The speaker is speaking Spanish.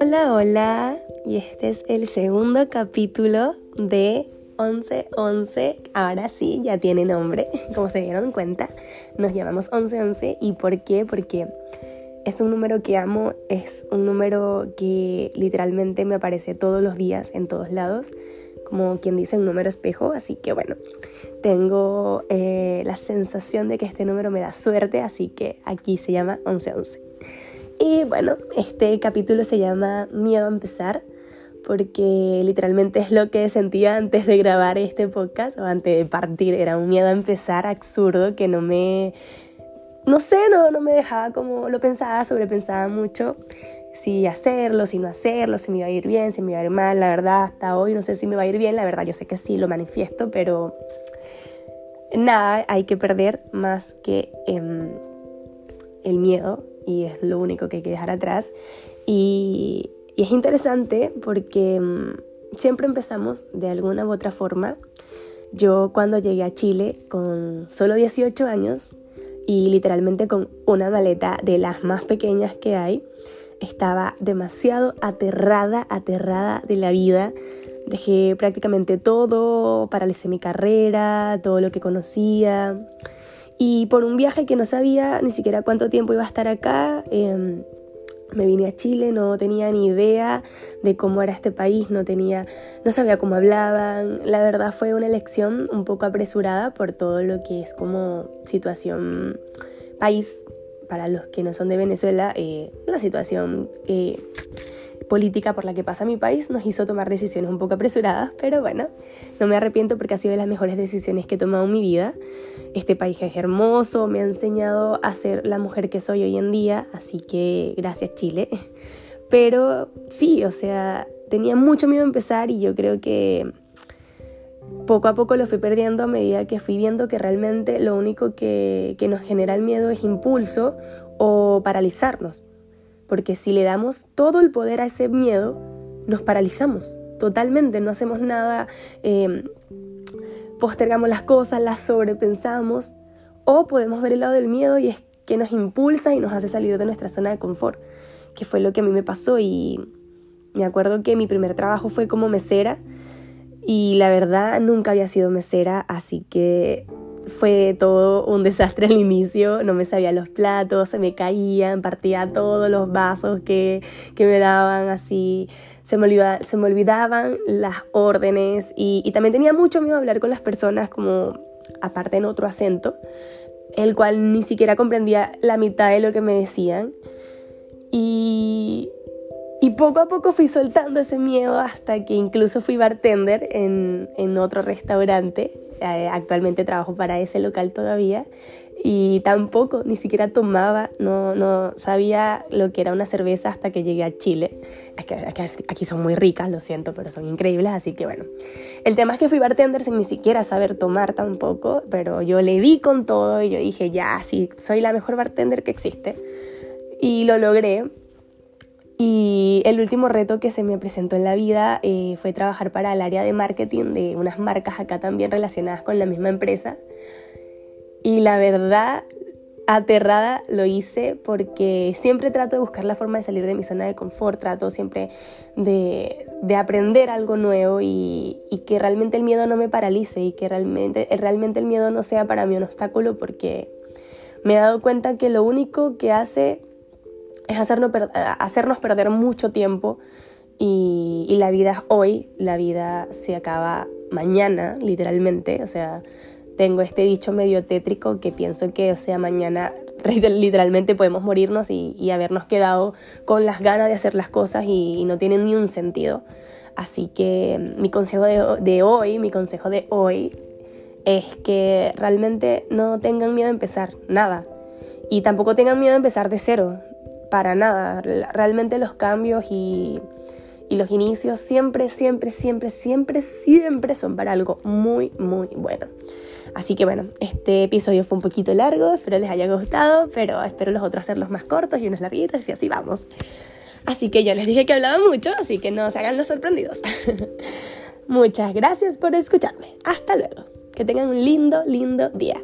Hola, hola, y este es el segundo capítulo de 1111. Ahora sí, ya tiene nombre, como se dieron cuenta, nos llamamos 1111. ¿Y por qué? Porque es un número que amo, es un número que literalmente me aparece todos los días en todos lados, como quien dice un número espejo, así que bueno, tengo eh, la sensación de que este número me da suerte, así que aquí se llama 1111. Y bueno, este capítulo se llama Miedo a empezar porque literalmente es lo que sentía antes de grabar este podcast o antes de partir. Era un miedo a empezar absurdo que no me... No sé, no, no me dejaba como lo pensaba, sobrepensaba mucho si hacerlo, si no hacerlo, si me iba a ir bien, si me iba a ir mal. La verdad, hasta hoy no sé si me va a ir bien. La verdad, yo sé que sí, lo manifiesto, pero nada hay que perder más que em, el miedo y es lo único que hay que dejar atrás. Y, es interesante porque mm, siempre empezamos de alguna u otra forma. Yo cuando llegué a Chile con solo 18 años y literalmente con una maleta de las más pequeñas que hay, estaba demasiado aterrada, aterrada de la vida. Dejé prácticamente todo, paralicé mi carrera, todo lo que conocía. Y por un viaje que no sabía ni siquiera cuánto tiempo iba a estar acá, em, me vine a Chile, no tenía ni idea de cómo era este país, no tenía, no sabía cómo hablaban. La verdad fue una elección un poco apresurada por todo lo que es como situación país para los que no son de Venezuela, eh, la situación eh, política por la que pasa mi país nos hizo tomar decisiones un poco apresuradas, pero bueno, no me arrepiento porque ha sido de las mejores decisiones que he tomado en mi vida. Este país es hermoso, me ha enseñado a ser la mujer que soy hoy en día, así que gracias Chile. Pero sí, o sea, tenía mucho miedo a empezar y yo creo que poco a poco lo fui perdiendo a medida que fui viendo que realmente lo único que, que nos genera el miedo es impulso o paralizarnos. Porque si le damos todo el poder a ese miedo, nos paralizamos totalmente, no hacemos nada, em, postergamos las cosas, las sobrepensamos, o podemos ver el lado del miedo y es que nos impulsa y nos hace salir de nuestra zona de confort, que fue lo que a mí me pasó. Y me acuerdo que mi primer trabajo fue como mesera y la verdad nunca había sido mesera, así que fue todo un desastre al inicio, no me sabía los platos, se me caían, partía todos los vasos que, me daban así, se me, se me olvidaban las órdenes y, y también tenía mucho miedo a hablar con las personas como aparte en otro acento, el cual ni siquiera comprendía la mitad de lo que me decían. Y, y poco a poco fui soltando ese miedo hasta que incluso fui bartender en, en otro restaurante eh, actualmente trabajo para ese local todavía y tampoco, ni siquiera tomaba, no, no sabía lo que era una cerveza hasta que llegué a Chile. Es que, aquí son muy ricas, lo siento, pero son increíbles, así que bueno. El tema es que fui bartender sin ni siquiera saber tomar tampoco, pero yo le di con todo y yo dije, ya, sí, soy la mejor bartender que existe. Y lo logré. Y el último reto que se me presentó en la vida eh, fue trabajar para el área de marketing de unas marcas acá también relacionadas con la misma empresa. Y la verdad, aterrada lo hice porque siempre trato de buscar la forma de salir de mi zona de confort, trato siempre de, de aprender algo nuevo y, y, que realmente el miedo no me paralice y que realmente, realmente el miedo no sea para mí un obstáculo porque me he dado cuenta que lo único que hace es hacernos, hacernos perder mucho tiempo y, y, la vida es hoy, la vida se acaba mañana, literalmente, o sea, tengo este dicho medio tétrico que pienso que, o sea, mañana literalmente podemos morirnos y, y habernos quedado con las ganas de hacer las cosas y, no tiene ni un sentido. Así que mi consejo de, de hoy, mi consejo de hoy es que realmente no tengan miedo a empezar, nada. Y tampoco tengan miedo a empezar de cero para nada. Realmente los cambios y, los inicios siempre, siempre, siempre, siempre, siempre son para algo muy, muy bueno. Así que bueno, este episodio fue un poquito largo, espero les haya gustado, pero espero los otros hacerlos más cortos y unos larguitos y así vamos. Así que yo les dije que hablaba mucho, así que no se hagan los sorprendidos. Muchas gracias por escucharme. Hasta luego. Que tengan un lindo, lindo día.